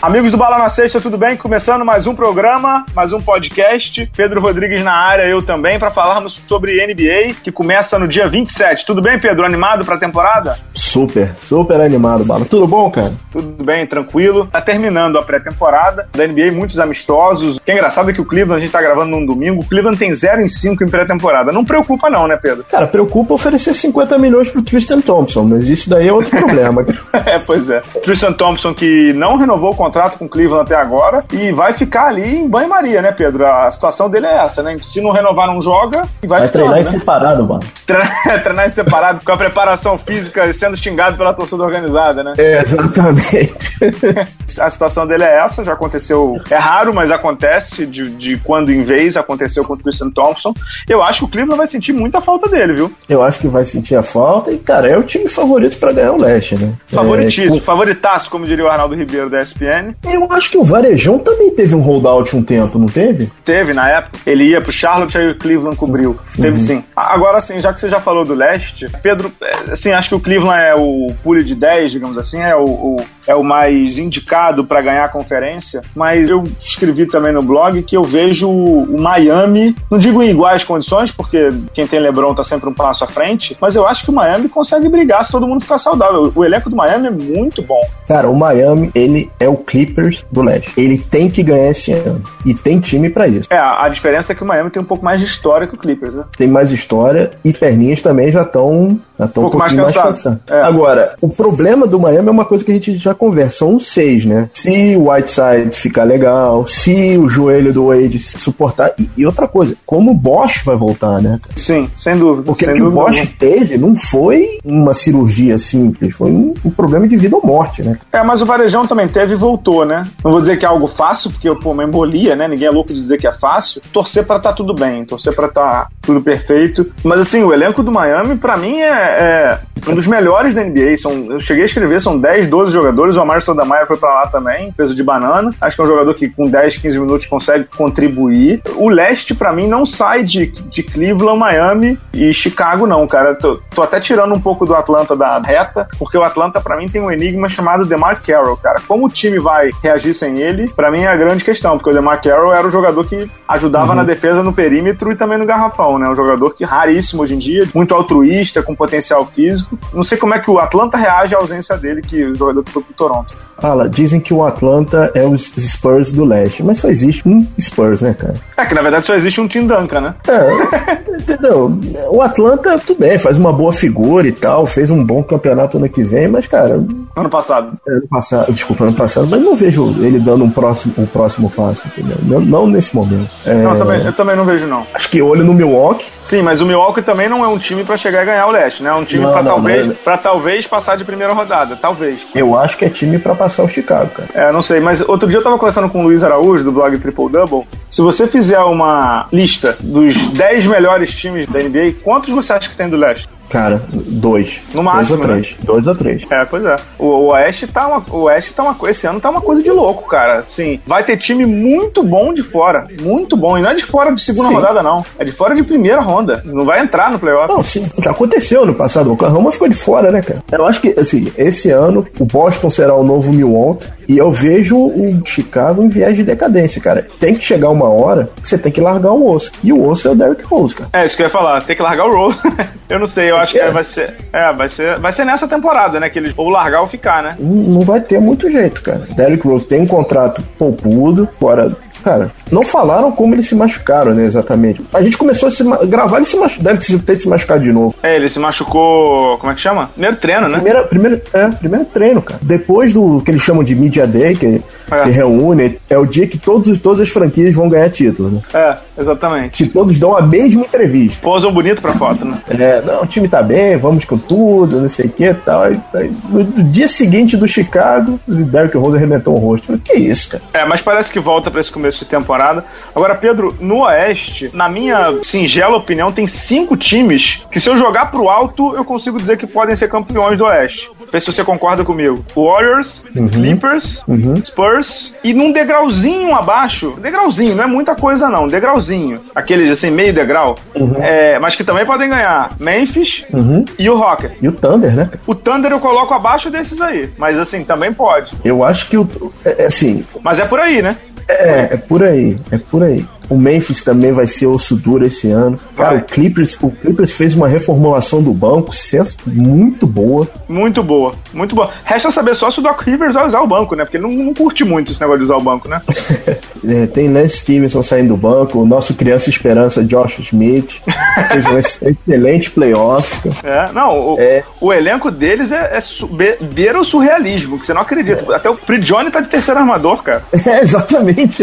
Amigos do Bala na Sexta, tudo bem? Começando mais um programa, mais um podcast. Pedro Rodrigues na área, eu também, para falarmos sobre NBA, que começa no dia 27. Tudo bem, Pedro? Animado para a temporada? Super, super animado, Bala. Tudo bom, cara? Tudo bem, tranquilo. Tá terminando a pré-temporada da NBA, muitos amistosos. O que é engraçado é que o Cleveland, a gente tá gravando num domingo, o Cleveland tem 0 em 5 em pré-temporada. Não preocupa não, né, Pedro? Cara, preocupa oferecer 50 milhões pro Tristan Thompson, mas isso daí é outro problema. é, pois é. Tristan Thompson que não renovou o contrato com o Cleveland até agora e vai ficar ali em banho-maria, né, Pedro? A situação dele é essa, né? Se não renovar, não joga e vai, vai treinar né? em separado, mano. Treinar, treinar em separado, com a preparação física sendo xingado pela torcida organizada, né? É, exatamente. a situação dele é essa, já aconteceu. É raro, mas acontece de, de quando em vez, aconteceu com o Tristan Thompson. Eu acho que o Cleveland vai sentir muita falta dele, viu? Eu acho que vai sentir a falta e, cara, é o time favorito para ganhar o leste, né? Favoritíssimo, é, favoritaço, como diria o Arnaldo Ribeiro da ESPN. Eu acho que o Varejão também teve um holdout um tempo, não teve? Teve, na época. Ele ia pro Charlotte, aí o Cleveland cobriu. Teve uhum. sim. Agora, assim, já que você já falou do leste, Pedro, assim, acho que o Cleveland é o pule de 10, digamos assim, é o, o é o mais indicado para ganhar a conferência, mas eu escrevi também no blog que eu vejo o Miami, não digo em iguais condições, porque quem tem LeBron tá sempre um passo à frente, mas eu acho que o Miami consegue brigar se todo mundo ficar saudável. O elenco do Miami é muito bom. Cara, o Miami, ele é o Clippers do leste. Ele tem que ganhar esse ano e tem time para isso. É, a diferença é que o Miami tem um pouco mais de história que o Clippers, né? Tem mais história e perninhas também já estão já um, pouco mais cansado. É. Agora, o problema do Miami é uma coisa que a gente já conversa, são seis, né? Se o Whiteside ficar legal, se o joelho do Wade suportar. E, e outra coisa, como o Bosch vai voltar, né? Sim, sem dúvida. Porque sem o que o Bosch teve não foi uma cirurgia simples, foi um, um, problema de vida ou morte, né? É, mas o Varejão também teve e voltou, né? Não vou dizer que é algo fácil, porque pô, uma embolia, né? Ninguém é louco de dizer que é fácil. Torcer para tá tudo bem, torcer para tá tudo perfeito. Mas assim, o elenco do Miami, para mim, é, é, um dos melhores da NBA. São, eu cheguei a escrever, são 10, 12 jogadores. O Amar Sotomayor foi para lá também, peso de banana. Acho que é um jogador que com 10, 15 minutos consegue contribuir. O leste, para mim, não sai de, de Cleveland, Miami e Chicago, não, cara. Tô, tô até tirando um pouco do Atlanta da reta, porque o Atlanta, para mim, tem um enigma chamado DeMar Carroll, cara. Como o time vai reagir sem ele, para mim é a grande questão, porque o DeMar Carroll era o jogador que ajudava uhum. na defesa no perímetro e também no garrafão, né? Um jogador que raríssimo hoje em dia, muito altruísta, com potencial físico. Não sei como é que o Atlanta reage à ausência dele, que o jogador que foi pro Toronto. Fala, dizem que o Atlanta é os Spurs do leste, mas só existe um Spurs, né, cara? É que na verdade só existe um Tim Duncan, né? É, entendeu? O Atlanta, tudo bem, faz uma boa figura e tal, fez um bom campeonato ano que vem, mas, cara. Ano passado. Ano passado, desculpa, ano passado, mas não vejo ele dando um próximo, um próximo passo, entendeu? Não, não nesse momento. É... Não, eu também, eu também não vejo, não. Acho que olho no Milwaukee. Sim, mas o Milwaukee também não é um time para chegar e ganhar o leste, né? É um time para talvez, não. Pra talvez passar de primeira rodada. Talvez. Eu acho que é time para passar Chicago, cara. É, não sei, mas outro dia eu tava conversando com o Luiz Araújo, do blog Triple Double. Se você fizer uma lista dos 10 melhores times da NBA, quantos você acha que tem do leste? Cara, dois. No máximo. Dois ou três. Né? Dois ou três. É, pois é. O, o Oeste tá uma. O Oeste tá uma coisa. Esse ano tá uma coisa de louco, cara. Assim, vai ter time muito bom de fora. Muito bom. E não é de fora de segunda sim. rodada, não. É de fora de primeira ronda. Não vai entrar no playoff. Não, sim. Já aconteceu no passado. O Oklahoma ficou de fora, né, cara? Eu acho que, assim, esse ano o Boston será o novo Milwaukee. E eu vejo o Chicago em viés de decadência, cara. Tem que chegar uma hora que você tem que largar o osso. E o osso é o Derrick Rose, cara. É, isso que eu ia falar. Tem que largar o Rose. eu não sei. Eu acho que é. vai ser. É, vai ser, vai ser nessa temporada, né? Que eles ou largar ou ficar, né? Não vai ter muito jeito, cara. Derrick Rose tem um contrato poupudo, fora cara, não falaram como eles se machucaram, né, exatamente. A gente começou a se gravar, ele se machu... deve ter se machucado de novo. É, ele se machucou, como é que chama? Primeiro treino, né? Primeira, primeiro, é, primeiro treino, cara. Depois do que eles chamam de Media Day, que, é. que reúne, é o dia que todos, todas as franquias vão ganhar título, né? É, exatamente. Que todos dão a mesma entrevista. Posam bonito pra foto, né? É, não, o time tá bem, vamos com tudo, não sei o que e tal. Aí, aí, no, dia seguinte do Chicago, o Derrick Rose arrebentou o rosto. Falei, que isso, cara? É, mas parece que volta pra esse começo começo de temporada. Agora, Pedro, no Oeste, na minha singela opinião, tem cinco times que se eu jogar pro alto, eu consigo dizer que podem ser campeões do Oeste. Vê se você concorda comigo. Warriors, uhum. Clippers, uhum. Spurs e num degrauzinho abaixo, degrauzinho, não é muita coisa não, degrauzinho, aqueles assim, meio degrau, uhum. é, mas que também podem ganhar Memphis uhum. e o Rocket. E o Thunder, né? O Thunder eu coloco abaixo desses aí, mas assim, também pode. Eu acho que o. É, é assim. Mas é por aí, né? É, é por aí, é por aí. O Memphis também vai ser osso duro esse ano. Cara, vai. o Clippers, o Clippers fez uma reformulação do banco muito boa. Muito boa, muito boa. Resta saber só se o Doc Rivers vai usar o banco, né? Porque ele não, não curte muito esse negócio de usar o banco, né? é, tem Lance Stevenson saindo do banco, o nosso criança esperança Josh Smith fez um excelente playoff. É, não, o, é. o elenco deles é, é beira o surrealismo, que você não acredita. É. Até o Prigione tá de terceiro armador, cara. É, exatamente.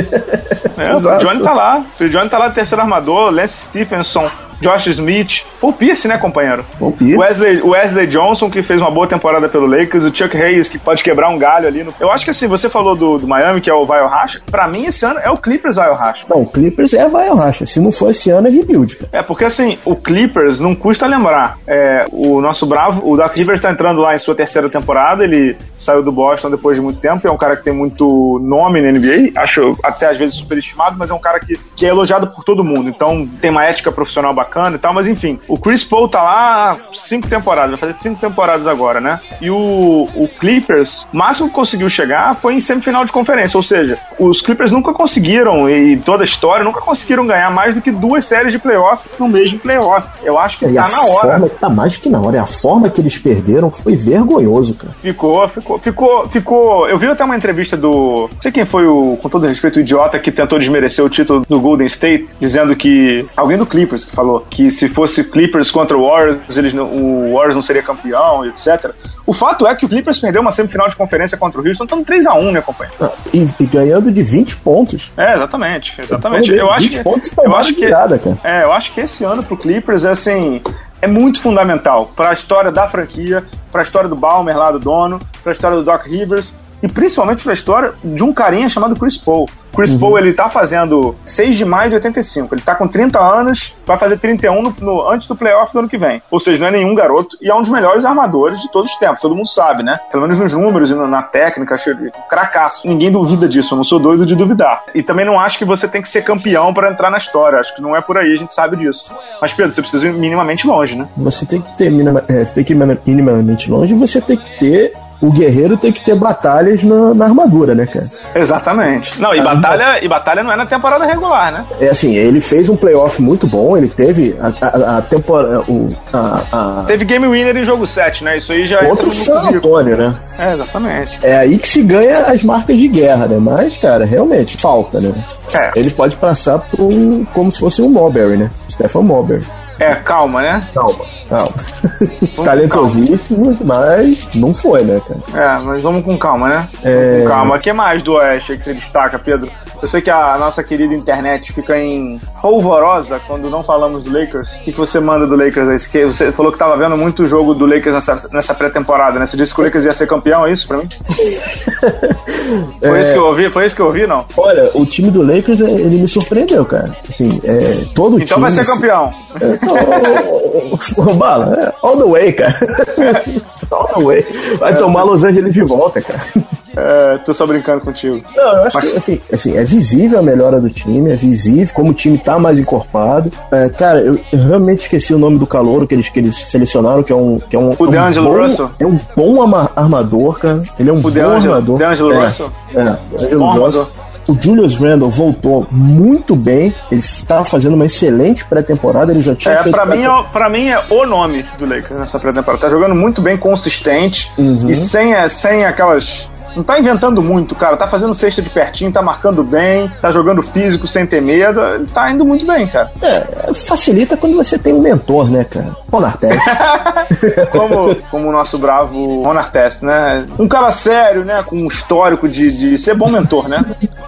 É, o Prigione tá lá. O Johnny tá lá terceiro armador, Lance Stephenson, Josh Smith, Paul Pierce, né, companheiro? Paul Pierce. Wesley, Wesley Johnson, que fez uma boa temporada pelo Lakers, o Chuck Hayes, que pode quebrar um galho ali. No... Eu acho que assim, você falou do, do Miami, que é o Vaio Racha, pra mim esse ano é o Clippers Vaio Racha. Não, o Clippers é Vaio Racha. Se não for esse ano, é rebuild. É, porque assim, o Clippers, não custa lembrar, é, o nosso bravo, o Doc Rivers tá entrando lá em sua terceira temporada, ele saiu do Boston depois de muito tempo, é um cara que tem muito nome na NBA, acho até às vezes superestimado, mas é um cara que, que é elogiado por todo mundo, então tem uma ética profissional bacana e tal, mas enfim, o Chris Paul tá lá cinco temporadas, vai fazer cinco temporadas agora, né? E o, o Clippers, o máximo que conseguiu chegar foi em semifinal de conferência, ou seja, os Clippers nunca conseguiram, e toda a história, nunca conseguiram ganhar mais do que duas séries de playoff no mesmo playoff. Eu acho que e tá na hora. Forma, tá mais que na hora. A forma que eles perderam foi vergonhoso, cara. Ficou, ficou, ficou, ficou. Eu vi até uma entrevista do. Não sei quem foi o, com todo respeito, o idiota que tentou desmerecer o título do Golden State, dizendo que. Alguém do Clippers que falou que se fosse Clippers contra o Warriors, eles não, o Warriors não seria campeão, etc. O fato é que o Clippers perdeu uma semifinal de conferência contra o Houston, estamos 3x1, né, companheiro? Ah, e, e, ganhando de 20 pontos. É, exatamente. Exatamente. Eu, eu acho que. Pontos eu acho que, virada, cara. É, eu acho que esse ano pro Clippers é assim. É muito fundamental para a história da franquia, para a história do Balmer lá do dono, para a história do Doc Rivers e principalmente para a história de um carinha chamado Chris Paul. Chris uhum. Paul, ele tá fazendo 6 de maio de 85. Ele tá com 30 anos, vai fazer 31 no, no, antes do playoff do ano que vem. Ou seja, não é nenhum garoto e é um dos melhores armadores de todos os tempos. Todo mundo sabe, né? Pelo menos nos números e na técnica, um cracaço. Ninguém duvida disso, eu não sou doido de duvidar. E também não acho que você tem que ser campeão para entrar na história. Acho que não é por aí, a gente sabe disso. Mas, Pedro, você precisa ir minimamente longe, né? Você tem que ter minima, é, você tem que ir minimamente longe e você tem que ter o guerreiro tem que ter batalhas na, na armadura, né, cara? Exatamente. Não, e batalha, e batalha não é na temporada regular, né? É assim, ele fez um playoff muito bom, ele teve a, a, a temporada. A, a, Teve game winner em jogo 7, né? Isso aí já Contra o San Antônio, né? É, exatamente. É aí que se ganha as marcas de guerra, né? Mas, cara, realmente, falta, né? É. Ele pode passar por um, como se fosse um Mulberry, né? Stephen Mulberry. É, calma, né? Calma, calma. Talentosíssimo, mas não foi, né, cara? É, mas vamos com calma, né? É... Com calma. O que mais do Oeste que você destaca, Pedro? Eu sei que a nossa querida internet fica em polvorosa quando não falamos do Lakers. O que, que você manda do Lakers aí? Você falou que tava vendo muito jogo do Lakers nessa, nessa pré-temporada, né? Você disse que o Lakers ia ser campeão, é isso pra mim? Foi é... isso que eu ouvi? Foi isso que eu ouvi, não? Olha, o time do Lakers, ele me surpreendeu, cara. Assim, é, todo então time, vai ser campeão. É, oh, bala, é, all the way, cara. all the way. Vai é, tomar Los Angeles de volta, cara. É, tô só brincando contigo. Não, eu acho Mas... que assim, assim, é visível a melhora do time, é visível como o time tá mais encorpado. É, cara, eu, eu, realmente esqueci o nome do calor que eles, que eles selecionaram, que é um. Que é um, o é um bom, Russell. É um bom armador, cara. Ele é um o bom DeAngelo, armador. DeAngelo é, Russell. É, é bom armador. O Julius Randle voltou muito bem. Ele estava fazendo uma excelente pré-temporada. Ele já tinha é, feito. Pra mim, é, pra mim é o nome do Lakers nessa pré-temporada. Tá jogando muito bem, consistente uhum. e sem, sem aquelas não tá inventando muito, cara. Tá fazendo cesta de pertinho, tá marcando bem, tá jogando físico sem ter medo. Tá indo muito bem, cara. É, facilita quando você tem um mentor, né, cara? Ron Test. como, como o nosso bravo Ron Test, né? Um cara sério, né? Com um histórico de, de ser bom mentor, né?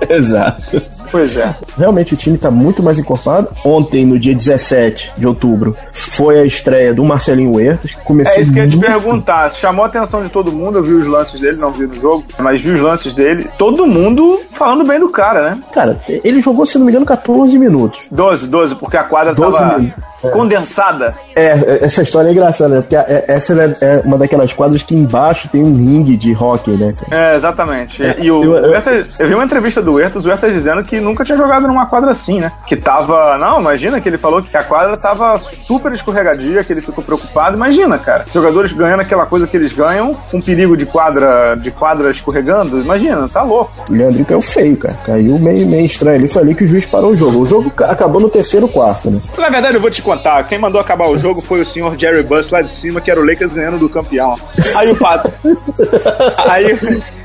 Exato. Pois é. Realmente o time tá muito mais encorpado. Ontem, no dia 17 de outubro, foi a estreia do Marcelinho Huertas. Começou É isso que eu ia te perguntar. Chamou a atenção de todo mundo, eu vi os lances dele, não vi no jogo, mas vi os lances dele. Todo mundo falando bem do cara, né? Cara, ele jogou, se não me engano, 14 minutos. 12, 12, porque a quadra 12 tava minutos. É. condensada. É, essa história é engraçada, né? Porque é- essa é é uma daquelas quadras que embaixo tem um ringue de hockey, né? cara? É, exatamente. e o, eu- eu- o Huertas- eu vi uma entrevista do Huertas, o Huertas dizendo que nunca tinha jogado numa quadra assim, né? Que tava. Não, imagina que ele falou que a quadra tava super escorregadia, que ele ficou preocupado. Imagina, cara. Jogadores ganhando aquela coisa que eles ganham, com perigo de quadra, de quadra escorregando. Imagina, tá louco. O Leandrinho caiu feio, cara. Caiu meio, meio estranho ali. Foi ali que o juiz parou o jogo. O jogo ca- acabou no terceiro quarto, né? Na verdade, eu vou te contar, quem mandou acabar o jogo foi o senhor Jerry Buss lá de cima, que era o Lakers ganhando do campeão. Aí o pat... aí,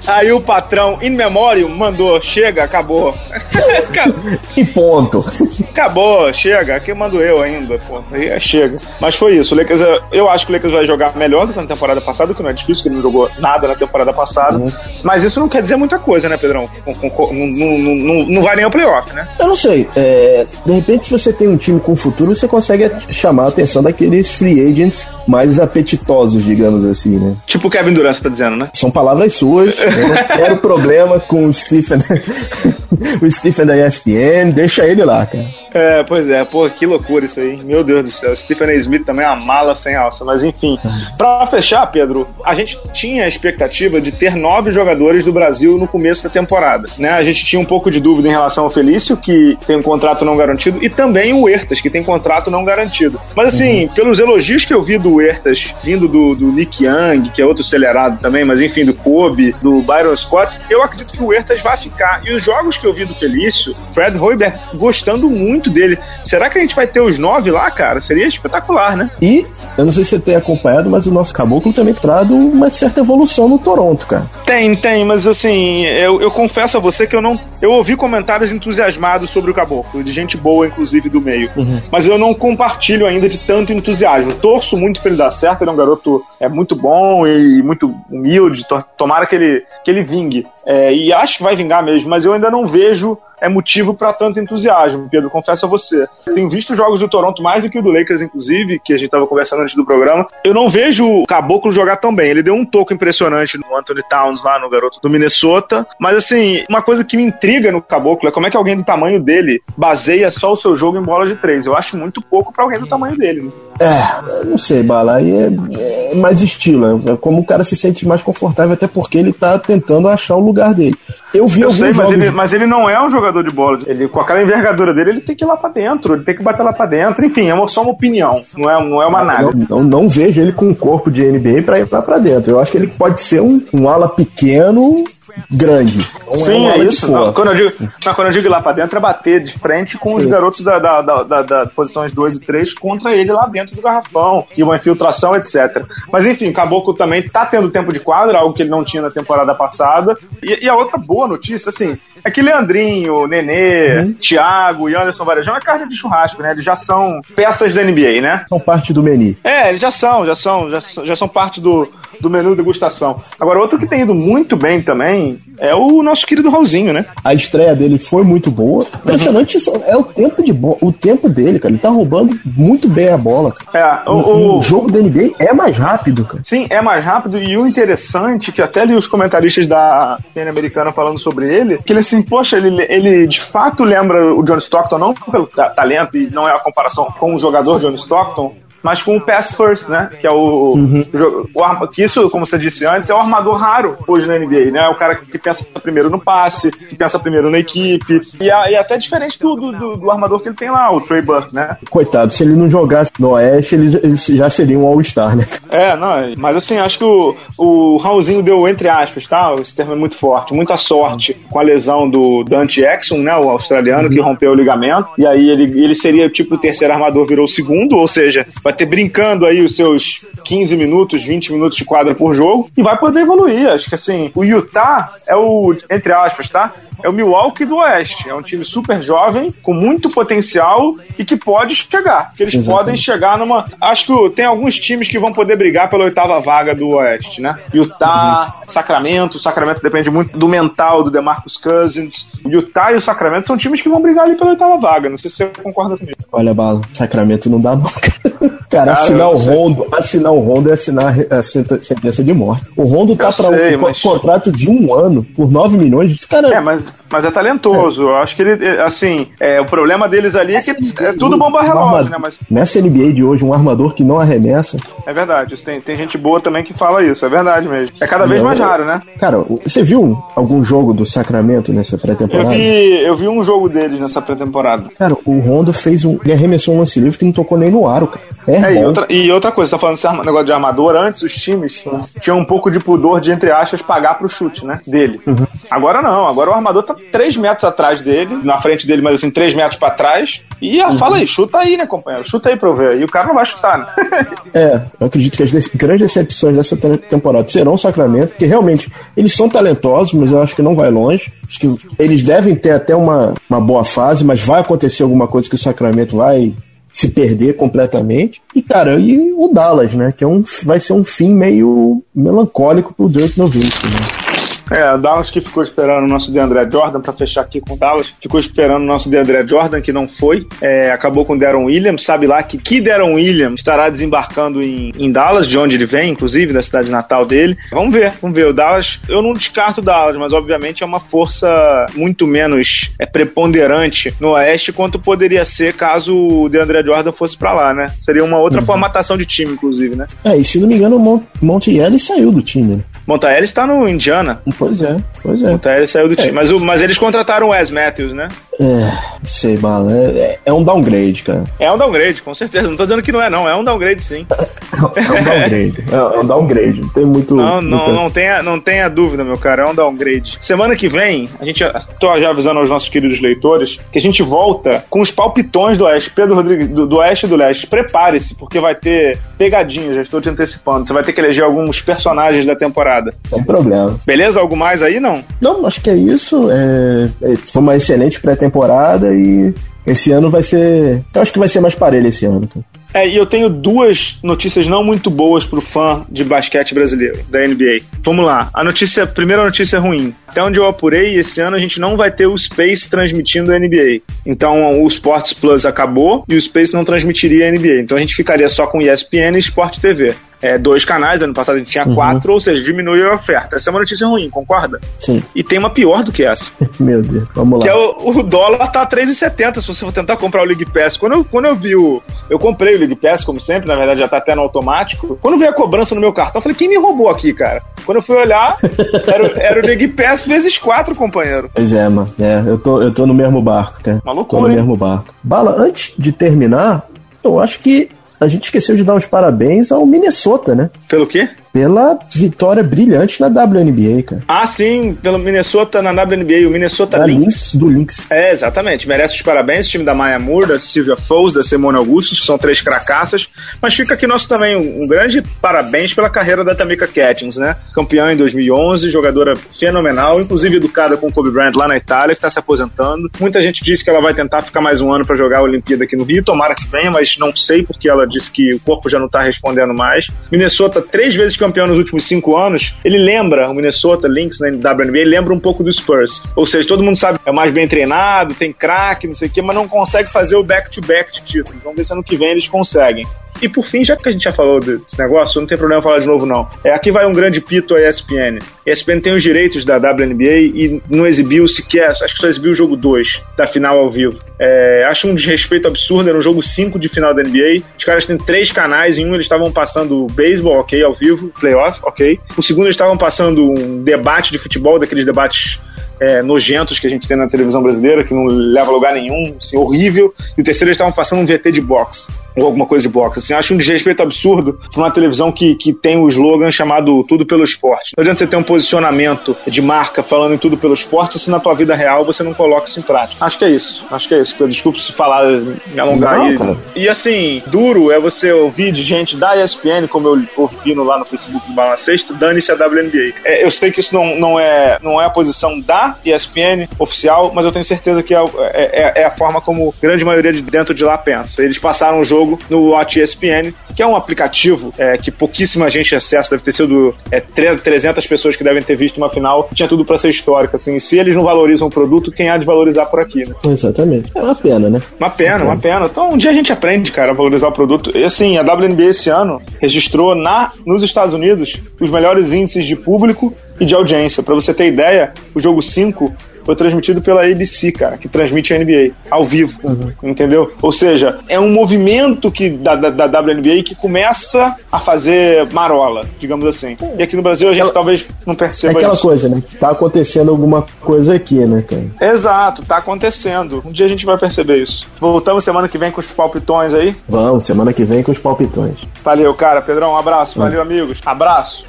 aí o patrão, in memoriam, mandou, chega, acabou. E ponto. acabou, chega, aqui mando eu ainda, pô. Aí é, chega. Mas foi isso, o Lakers, é- eu acho que o Lakers vai jogar melhor do que na temporada passada, que não é difícil, que ele não jogou nada na temporada passada. Mas isso não quer dizer muita coisa, né, Pedrão? Não, não, não, não vai nem ao playoff, né? Eu não sei. é, de repente, se você tem um time com futuro, você consegue chamar a atenção daqueles free agents mais apetitosos, digamos assim, né? Tipo o Kevin Durant, você tá dizendo, né? São palavras suas. Eu não quero problema com o Stephen. o Stephen da ESPN. Deixa ele lá, cara. É, pois é, pô, que loucura isso aí. Meu Deus do céu. Stephen A. Smith também é uma mala sem alça. Mas enfim, pra fechar, Pedro, a gente tinha a expectativa de ter nove jogadores do Brasil no começo da temporada. Né? A gente tinha um pouco de dúvida em relação ao Felício, que tem um contrato não garantido, e também o Huertas, que tem contrato não garantido. Mas assim, pelos elogios que eu vi do Huertas, vindo do, do Nick Young, que é outro acelerado também, mas enfim, do Kobe, do Byron Scott, eu acredito que o Huertas vai ficar. E os jogos que eu vi do Felício, Fred Hoiberg gostando muito dele. Será que a gente vai ter os nove lá, cara? Seria espetacular, né? E, eu não sei se você tem acompanhado, mas o nosso caboclo também traz uma certa evolução no Toronto, cara. Tem, tem, mas assim, eu, eu confesso a você que eu não. Eu ouvi comentários entusiasmados sobre o caboclo, de gente boa, inclusive, do meio. Mas eu não compartilho ainda de tanto entusiasmo. Torço muito pra ele dar certo, ele é um garoto é muito bom e muito humilde. to- Tomara que ele, que ele vingue. É, e acho que vai vingar mesmo, mas eu ainda não vejo é motivo para tanto entusiasmo, Pedro, confesso a você. Tenho visto jogos do Toronto mais do que o do Lakers, inclusive, que a gente estava conversando antes do programa. Eu não vejo o Caboclo jogar tão bem. Ele deu um toco impressionante no Anthony Towns lá no garoto do Minnesota. Mas assim, uma coisa que me intriga no Caboclo é como é que alguém do tamanho dele baseia só o seu jogo em bola de três. Eu acho muito pouco para alguém do tamanho dele. Né? É, não sei, Bala, aí é, é mais estilo, é como o cara se sente mais confortável, até porque ele tá tentando achar o lugar dele. Eu vi Eu sei, mas ele, mas ele não é um jogador de bola. Ele, com aquela envergadura dele, ele tem que ir lá pra dentro, ele tem que bater lá pra dentro. Enfim, é só uma opinião, não é, não é uma análise. Não, não, não vejo ele com um corpo de NBA pra entrar pra dentro. Eu acho que ele pode ser um, um ala pequeno, grande. Não Sim, é, de isso. Não, quando, eu digo, não, quando eu digo ir lá pra dentro, é bater de frente com os garotos da, da, da, da- da posições 2 e 3 contra ele lá dentro do garrafão, e uma infiltração, etc. Mas enfim, o Caboclo também tá tendo tempo de quadra, algo que ele não tinha na temporada passada. E, e a outra boa notícia, assim, é que Leandrinho, Nenê, Thiago e Anderson Varejão é carne de churrasco, né? Eles já são peças da NBA, né? São parte do menu. É, eles já são, já são, já, são- já são parte do, do menu degustação. Agora, outro que tem ido muito bem também é o nosso querido Raulzinho, né? A estreia dele foi muito boa. Impressionante isso é o tempo de o tempo dele, cara. Ele tá roubando muito bem a bola. É, O, o, o- jogo da NBA é mais rápido, cara. sim, é mais rápido e o interessante, que até li os comentaristas da PN americana falando sobre ele, que ele assim, poxa, ele, ele de fato lembra o John Stockton, não pelo ta- talento e não é a comparação com o jogador John Stockton, mas com o pass first, né? Que é o, o jogo- o arma- que isso, como você disse antes, é o armador raro hoje na NBA, né? É o cara que pensa primeiro no passe, que pensa primeiro na equipe, e, é- é até diferente do, do, do- do armador que ele tem lá, o Trey Burke, né? Coitado, se ele não jogasse no Oeste, ele, ele já seria um All-Star, né? É, não, mas assim, acho que o, o Raulzinho deu, entre aspas, tá? Esse termo é muito forte, muita sorte com a lesão do Dante Exum, né? O australiano que rompeu o ligamento. E aí ele, ele seria tipo o terceiro armador, virou o segundo, ou seja, vai ter brincando aí os seus 15 minutos, 20 minutos de quadra por jogo e vai poder evoluir. Acho que assim, o Utah é o, entre aspas, tá? é o Milwaukee do Oeste. É um time super jovem, com muito potencial e que pode chegar. Que eles Exatamente. podem chegar numa. Acho que tem alguns times que vão poder brigar pela oitava vaga do Oeste, né? Utah, uhum. Sacramento. O Sacramento depende muito do mental do DeMarcus Cousins. Utah e o Sacramento são times que vão brigar ali pela oitava vaga. Não sei se você concorda comigo. Olha, Bala, Sacramento não dá não. Cara, Cara assinar o Rondo, assinar o Rondo é assinar a sentença de morte. O Rondo tá para um mas... contrato de um ano por 9 milhões. Cara... É, mas, mas é talentoso. É. Eu acho que ele, assim, é, o problema deles ali é que é tudo bomba relógio, né? Mas... Nessa NBA de hoje, um armador que não arremessa. É verdade. Tem, tem gente boa também que fala isso. É verdade mesmo. É cada vez não, mais raro, né? Cara, você viu algum jogo do Sacramento nessa pré-temporada? Eu vi, eu vi um jogo deles nessa pré-temporada. Cara, o Rondo fez um. Ele arremessou um lance livre que não tocou nem no aro, cara. É, é e, outra, e outra coisa, você tá falando desse negócio de armador, antes os times tinham um pouco de pudor de, entre aspas, pagar pro chute, né? Dele. Uhum. Agora não, agora o armador tá 3 metros atrás dele, na frente dele, mas assim, 3 metros pra trás. E ah, uhum. fala aí, chuta aí, né, companheiro? Chuta aí pra eu ver. E o cara não vai chutar, né? é, eu acredito que as grandes decepções dessa temporada serão o Sacramento, porque realmente eles são talentosos, mas eu acho que não vai longe. Acho que eles devem ter até uma, uma boa fase, mas vai acontecer alguma coisa que o Sacramento vai se perder completamente. E, cara, e o Dallas, né? Que é um, vai ser um fim meio melancólico pro Dirk Nowitzki, né? É, o Dallas que ficou esperando o nosso DeAndre Jordan, para fechar aqui com o Dallas, ficou esperando o nosso DeAndre Jordan, que não foi. É, acabou com o Deron Williams, sabe lá que, que Deron Williams estará desembarcando em, em Dallas, de onde ele vem, inclusive, da cidade natal dele. Vamos ver, vamos ver. O Dallas, eu não descarto o Dallas, mas obviamente é uma força muito menos é, preponderante no Oeste quanto poderia ser caso o DeAndre Jordan fosse para lá, né? Seria uma outra uhum. formatação de time, inclusive, né? É, e se não me engano, o Monte Ellis saiu do time, Montaelli está no Indiana. Pois é, pois é. Montaelli saiu do time. É. Mas, o, mas eles contrataram o Wes Matthews, né? É, sei, Bala. É, é, um downgrade, cara. É um downgrade, com certeza. Não tô dizendo que não é, não. É um downgrade, sim. é um downgrade. É um downgrade. Não tem muito. Não, não, não, tenha, não tenha dúvida, meu cara. É um downgrade. Semana que vem, a gente. Tô já avisando aos nossos queridos leitores que a gente volta com os palpitões do Oeste. Pedro Rodrigues, do, do Oeste e do Leste. Prepare-se, porque vai ter pegadinha, já estou te antecipando. Você vai ter que eleger alguns personagens da temporada. Sem problema. Beleza? Algo mais aí, não? Não, acho que é isso. É... é foi uma excelente pré-temporada e esse ano vai ser. Eu acho que vai ser mais parelho esse ano. É, e eu tenho duas notícias não muito boas pro fã de basquete brasileiro, da NBA. Vamos lá. A notícia, a primeira notícia é ruim. Até onde eu apurei, esse ano a gente não vai ter o Space transmitindo a NBA. Então o Sports Plus acabou e o Space não transmitiria a NBA. Então a gente ficaria só com ESPN e Sport TV é, dois canais, ano passado a gente tinha uhum. quatro, ou seja, diminuiu a oferta. Essa é uma notícia ruim, concorda? Sim. E tem uma pior do que essa. Meu Deus, vamos lá. Que é o, o dólar tá 3,70 se você for tentar comprar o League Pass. Quando eu, quando eu vi o. Eu comprei o League Pass, como sempre, na verdade já tá até no automático. Quando veio a cobrança no meu cartão, eu falei, quem me roubou aqui, cara? Quando eu fui olhar, era, era o League Pass vezes quatro, companheiro. Pois é, mano. É, eu tô, eu tô no mesmo barco, cara. Uma loucura. Tô no hein? mesmo barco. Bala, antes de terminar, eu acho que a gente esqueceu de dar os parabéns ao Minnesota, né? Pelo quê? Pela vitória brilhante na WNBA, cara. Ah, sim, pelo Minnesota na WNBA, o Minnesota da Lynx. Do Lynx. É, exatamente. Merece os parabéns, o time da Maya Moore, da Sylvia Foles, da Simone Augustus, que são três cracaças. Mas fica aqui nosso também um, um grande parabéns pela carreira da Tamika Catchings, né? Campeã em 2011, jogadora fenomenal, inclusive educada com o Kobe Bryant lá na Itália, que está se aposentando. Muita gente disse que ela vai tentar ficar mais um ano para jogar a Olimpíada aqui no Rio, tomara que venha, mas não sei porque ela disse que o corpo já não está respondendo mais. Minnesota, três vezes campeão nos últimos cinco anos, ele lembra o Minnesota Lynx na WNBA, ele lembra um pouco do Spurs. Ou seja, todo mundo sabe, é mais bem treinado, tem craque, não sei o quê, mas não consegue fazer o back-to-back -back de títulos. Vamos ver se ano que vem eles conseguem. E por fim, já que a gente já falou desse negócio, não tem problema falar de novo, não. É, aqui vai um grande pito à ESPN. A ESPN tem os direitos da WNBA e não exibiu sequer, acho que só exibiu o jogo 2 da final ao vivo. É, acho um desrespeito absurdo, era um jogo 5 de final da NBA. Os caras têm três canais, em um eles estavam passando beisebol, ok, ao vivo, playoff, ok. O segundo eles estavam passando um debate de futebol, daqueles debates é, nojentos que a gente tem na televisão brasileira, que não leva a lugar nenhum, assim, horrível. E o terceiro eles estavam passando um VT de boxe, ou alguma coisa de boxe. Assim, acho um desrespeito absurdo para uma televisão que, que tem o slogan chamado Tudo pelo Esporte. Não adianta você ter um posicionamento de marca falando em tudo pelo esporte se na tua vida real você não coloca isso em prática. Acho que é isso. Acho que é isso. Desculpe se falar, me alongar não, aí. E assim, duro é você ouvir de gente da ESPN, como eu ouvi lá no Facebook do Bala Sexta, dane-se a WNBA. É, eu sei que isso não, não, é, não é a posição da ESPN oficial, mas eu tenho certeza que é, é, é, a forma como a grande maioria de dentro de lá pensa. Eles passaram o jogo no Watch ESPN, que é um aplicativo é, que pouquíssima gente acessa, deve ter sido é, 300 pessoas que devem ter visto uma final, tinha tudo para ser histórica. Assim, se eles não valorizam o produto, quem há de valorizar por aqui, né? Exatamente. É uma pena, né? Uma pena, uma pena. Então um dia a gente aprende, cara, a valorizar o produto. E assim, a WNBA esse ano registrou na, nos Estados Unidos os melhores índices de público e de audiência. Para você ter ideia, o jogo 5 foi transmitido pela ABC, cara, que transmite a NBA ao vivo, uhum. entendeu? Ou seja, é um movimento que da, da, da, WNBA que começa a fazer marola, digamos assim. E aqui no Brasil a gente aquela, talvez não perceba é aquela isso. coisa, né? Tá acontecendo alguma coisa aqui, né, cara? Exato, tá acontecendo. Um dia a gente vai perceber isso. Voltamos semana que vem com os palpitões aí? Vamos, semana que vem com os palpitões. Valeu, cara. Pedrão, um abraço. Valeu, amigos. Abraço.